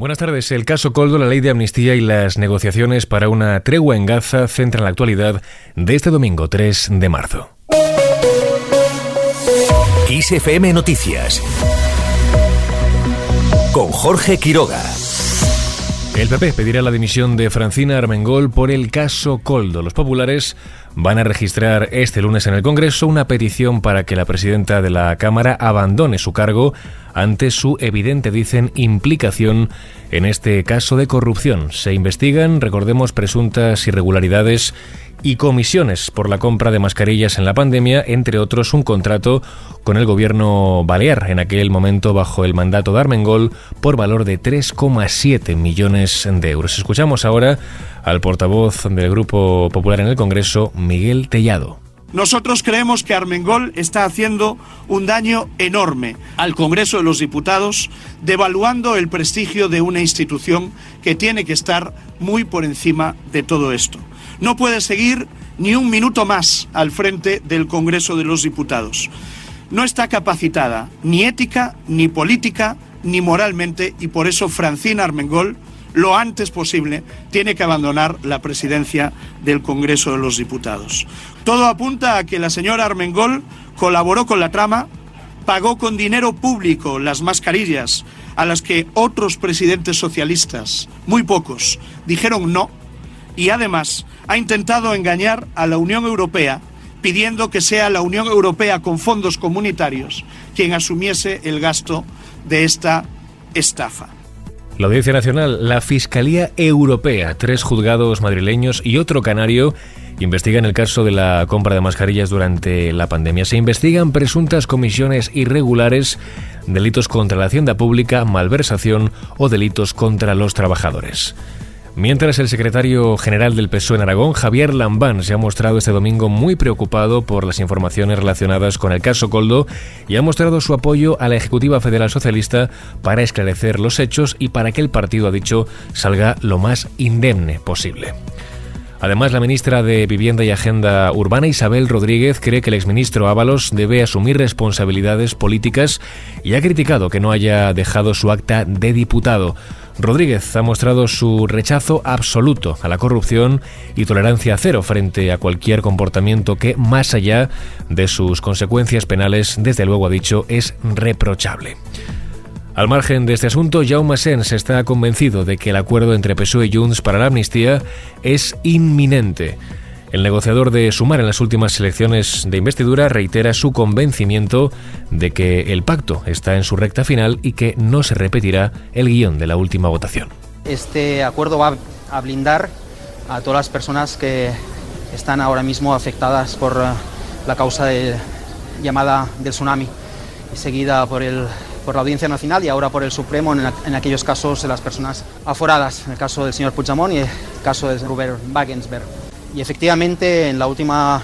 Buenas tardes. El caso Coldo, la ley de amnistía y las negociaciones para una tregua en Gaza centran la actualidad de este domingo 3 de marzo. ISFM Noticias con Jorge Quiroga. El PP pedirá la dimisión de Francina Armengol por el caso Coldo. Los populares van a registrar este lunes en el Congreso una petición para que la presidenta de la Cámara abandone su cargo ante su evidente, dicen, implicación en este caso de corrupción. Se investigan, recordemos, presuntas irregularidades y comisiones por la compra de mascarillas en la pandemia, entre otros un contrato con el gobierno balear, en aquel momento bajo el mandato de Armengol, por valor de 3,7 millones de euros. Escuchamos ahora al portavoz del Grupo Popular en el Congreso, Miguel Tellado. Nosotros creemos que Armengol está haciendo un daño enorme al Congreso de los Diputados, devaluando el prestigio de una institución que tiene que estar muy por encima de todo esto. No puede seguir ni un minuto más al frente del Congreso de los Diputados. No está capacitada ni ética, ni política, ni moralmente, y por eso Francina Armengol lo antes posible, tiene que abandonar la presidencia del Congreso de los Diputados. Todo apunta a que la señora Armengol colaboró con la trama, pagó con dinero público las mascarillas a las que otros presidentes socialistas, muy pocos, dijeron no, y además ha intentado engañar a la Unión Europea pidiendo que sea la Unión Europea con fondos comunitarios quien asumiese el gasto de esta estafa. La Audiencia Nacional, la Fiscalía Europea, tres juzgados madrileños y otro canario investigan el caso de la compra de mascarillas durante la pandemia. Se investigan presuntas comisiones irregulares, delitos contra la hacienda pública, malversación o delitos contra los trabajadores. Mientras el secretario general del PSOE en Aragón, Javier Lambán, se ha mostrado este domingo muy preocupado por las informaciones relacionadas con el caso Coldo y ha mostrado su apoyo a la Ejecutiva Federal Socialista para esclarecer los hechos y para que el partido, ha dicho, salga lo más indemne posible. Además, la ministra de Vivienda y Agenda Urbana, Isabel Rodríguez, cree que el exministro Ábalos debe asumir responsabilidades políticas y ha criticado que no haya dejado su acta de diputado. Rodríguez ha mostrado su rechazo absoluto a la corrupción y tolerancia cero frente a cualquier comportamiento que, más allá de sus consecuencias penales, desde luego ha dicho, es reprochable. Al margen de este asunto, Jaume Sens está convencido de que el acuerdo entre PSOE y Junts para la amnistía es inminente. El negociador de Sumar en las últimas elecciones de investidura reitera su convencimiento de que el pacto está en su recta final y que no se repetirá el guion de la última votación. Este acuerdo va a blindar a todas las personas que están ahora mismo afectadas por eh, la causa de, llamada del tsunami, seguida por la Audiencia Nacional y ahora por el Supremo en, aquellos casos de las personas aforadas, en el caso del señor Puigdemont y el caso de Robert Wagensberg. Y efectivamente en la última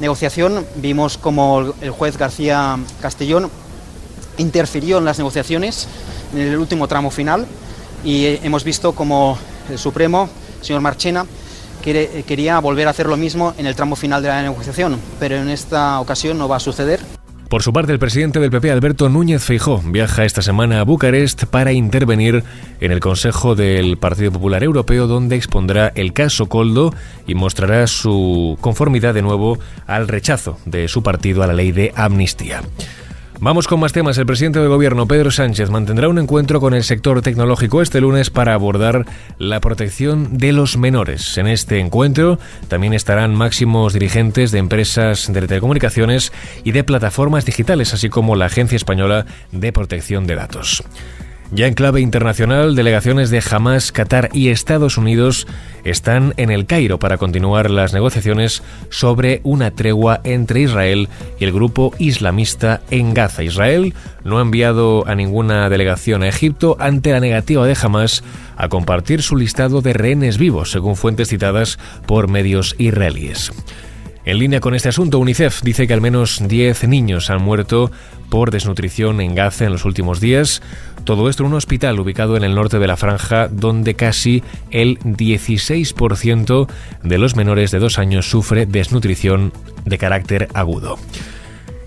negociación vimos como el juez García Castellón interfirió en las negociaciones en el último tramo final y hemos visto como el Supremo, el señor Marchena, quería volver a hacer lo mismo en el tramo final de la negociación, pero en esta ocasión no va a suceder. Por su parte, el presidente del PP, Alberto Núñez Feijó, viaja esta semana a Bucarest para intervenir en el Consejo del Partido Popular Europeo, donde expondrá el caso Coldo y mostrará su conformidad de nuevo al rechazo de su partido a la ley de amnistía. Vamos con más temas. El presidente del gobierno, Pedro Sánchez, mantendrá un encuentro con el sector tecnológico este lunes para abordar la protección de los menores. En este encuentro también estarán máximos dirigentes de empresas de telecomunicaciones y de plataformas digitales, así como la Agencia Española de Protección de Datos. Ya en clave internacional, delegaciones de Hamas, Qatar y Estados Unidos están en el Cairo para continuar las negociaciones sobre una tregua entre Israel y el grupo islamista en Gaza. Israel no ha enviado a ninguna delegación a Egipto ante la negativa de Hamas a compartir su listado de rehenes vivos, según fuentes citadas por medios israelíes. En línea con este asunto, UNICEF dice que al menos 10 niños han muerto por desnutrición en Gaza en los últimos días. Todo esto en un hospital ubicado en el norte de la franja, donde casi el 16% de los menores de dos años sufre desnutrición de carácter agudo.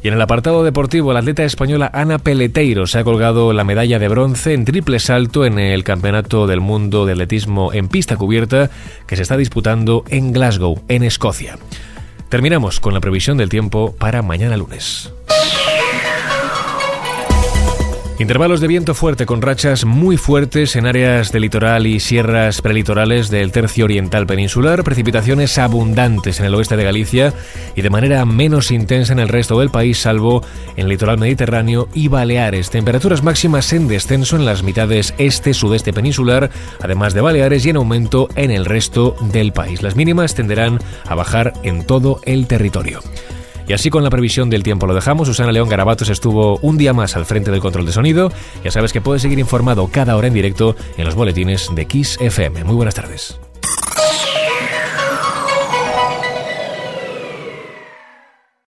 Y en el apartado deportivo, la atleta española Ana Peleteiro se ha colgado la medalla de bronce en triple salto en el Campeonato del Mundo de Atletismo en pista cubierta que se está disputando en Glasgow, en Escocia. Terminamos con la previsión del tiempo para mañana lunes. Intervalos de viento fuerte con rachas muy fuertes en áreas de litoral y sierras prelitorales del tercio oriental peninsular, precipitaciones abundantes en el oeste de Galicia y de manera menos intensa en el resto del país, salvo en el litoral mediterráneo y Baleares. Temperaturas máximas en descenso en las mitades este-sudeste peninsular, además de Baleares y en aumento en el resto del país. Las mínimas tenderán a bajar en todo el territorio. Y así con la previsión del tiempo lo dejamos. Susana León Garabatos estuvo un día más al frente del control de sonido. Ya sabes que puedes seguir informado cada hora en directo en los boletines de Kiss FM. Muy buenas tardes.